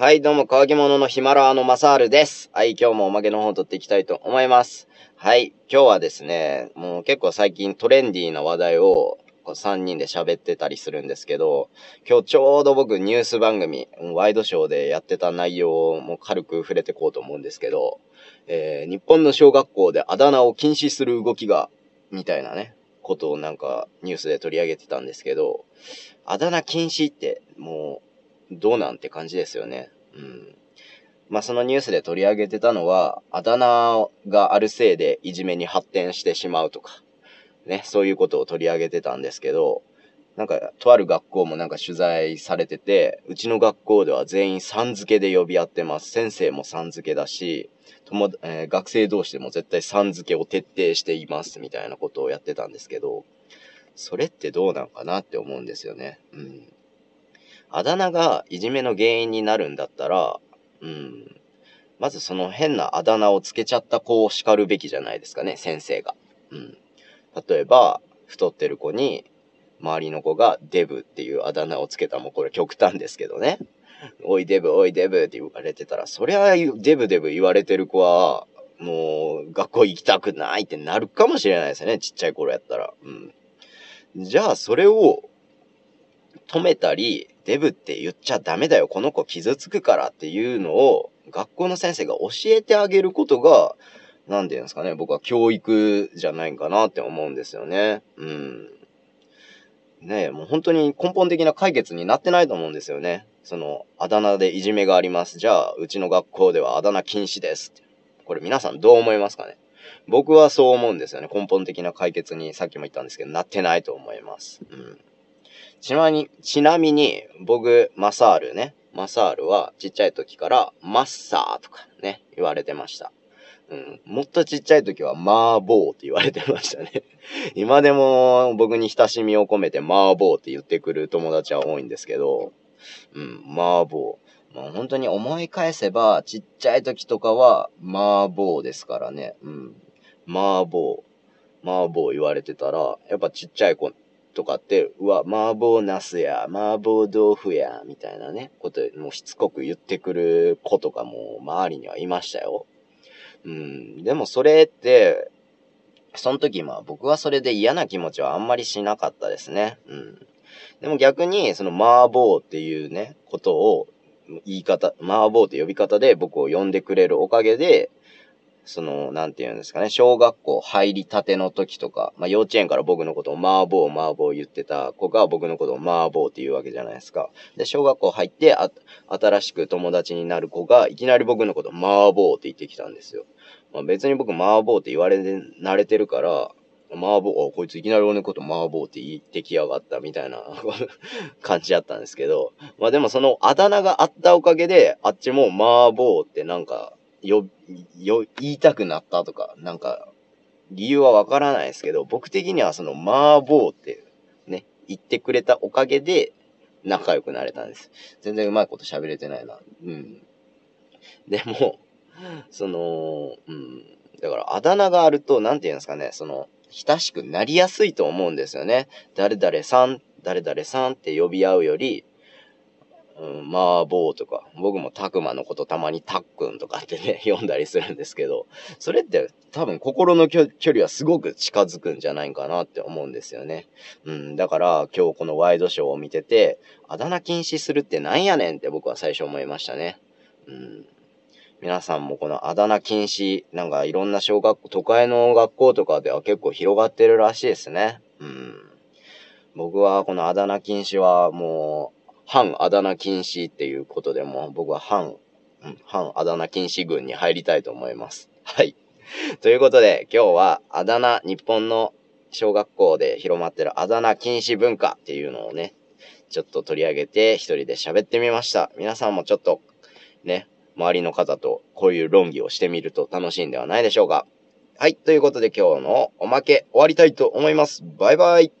はい、どうも、乾き物のヒマラヤのマサールです。はい、今日もおまけの方を取っていきたいと思います。はい、今日はですね、もう結構最近トレンディーな話題を3人で喋ってたりするんですけど、今日ちょうど僕ニュース番組、ワイドショーでやってた内容をもう軽く触れていこうと思うんですけど、えー日本の小学校であだ名を禁止する動きが、みたいなね、ことをなんかニュースで取り上げてたんですけど、あだ名禁止ってもうどうなんて感じですよね。うん。まあそのニュースで取り上げてたのは、あだ名があるせいでいじめに発展してしまうとか、ね、そういうことを取り上げてたんですけど、なんか、とある学校もなんか取材されてて、うちの学校では全員さん付けで呼び合ってます。先生もさん付けだし、友、えー学生同士でも絶対さん付けを徹底していますみたいなことをやってたんですけど、それってどうなんかなって思うんですよね。うん。あだ名がいじめの原因になるんだったら、うん。まずその変なあだ名をつけちゃった子を叱るべきじゃないですかね、先生が。うん。例えば、太ってる子に、周りの子がデブっていうあだ名をつけたもうこれ極端ですけどね。おいデブ、おいデブって言われてたら、そりゃデブデブ言われてる子は、もう学校行きたくないってなるかもしれないですね、ちっちゃい頃やったら。うん。じゃあそれを止めたり、デブって言っちゃダメだよ、この子傷つくからっていうのを学校の先生が教えてあげることが、なんていうんですかね、僕は教育じゃないんかなって思うんですよね。うん。ねえ、もう本当に根本的な解決になってないと思うんですよね。その、あだ名でいじめがあります。じゃあ、うちの学校ではあだ名禁止ですって。これ皆さんどう思いますかね僕はそう思うんですよね。根本的な解決にさっきも言ったんですけど、なってないと思います。うん。ちなみに、ちなみに、僕、マサールね。マサールはちっちゃい時から、マッサーとかね、言われてました。うん。もっとちっちゃい時は、マーボーって言われてましたね。今でも僕に親しみを込めて、マーボーって言ってくる友達は多いんですけど、うん、マーボー。まあ本当に思い返せば、ちっちゃい時とかは、マーボーですからね。うん。マーボー。マーボー言われてたら、やっぱちっちゃい子とかって、うわ、麻婆ナスや、麻婆豆腐や、みたいなね、こと、もうしつこく言ってくる子とかも周りにはいましたよ。うん。でもそれって、その時まあ僕はそれで嫌な気持ちはあんまりしなかったですね。うん。でも逆に、その麻婆っていうね、ことを、言い方、麻婆って呼び方で僕を呼んでくれるおかげで、その、なんていうんですかね、小学校入りたての時とか、まあ幼稚園から僕のことを麻婆麻婆言ってた子が僕のことを麻婆って言うわけじゃないですか。で、小学校入ってあ、新しく友達になる子がいきなり僕のことを麻婆って言ってきたんですよ。まあ別に僕麻婆って言われて慣れてるから、麻婆、あこいついきなり俺のこと麻婆って言ってきやがったみたいな 感じだったんですけど、まあでもそのあだ名があったおかげで、あっちも麻婆ってなんか、よ、よ、言いたくなったとか、なんか、理由はわからないですけど、僕的にはその麻婆ってね、言ってくれたおかげで仲良くなれたんです。全然うまいこと喋れてないな。うん。でも、その、うん。だから、あだ名があると、なんて言うんですかね、その、親しくなりやすいと思うんですよね。誰々さん、誰々さんって呼び合うより、うん、麻婆とか、僕もたくまのことたまにたっくんとかってね、読んだりするんですけど、それって多分心の距離はすごく近づくんじゃないかなって思うんですよね。うん、だから今日このワイドショーを見てて、あだ名禁止するってなんやねんって僕は最初思いましたね。うん。皆さんもこのあだ名禁止、なんかいろんな小学校、都会の学校とかでは結構広がってるらしいですね。うん。僕はこのあだ名禁止はもう、反あだ名禁止っていうことでも僕は反、反あだ名禁止軍に入りたいと思います。はい。ということで今日はあだ名、日本の小学校で広まってるあだ名禁止文化っていうのをね、ちょっと取り上げて一人で喋ってみました。皆さんもちょっとね、周りの方とこういう論議をしてみると楽しいんではないでしょうか。はい。ということで今日のおまけ終わりたいと思います。バイバイ。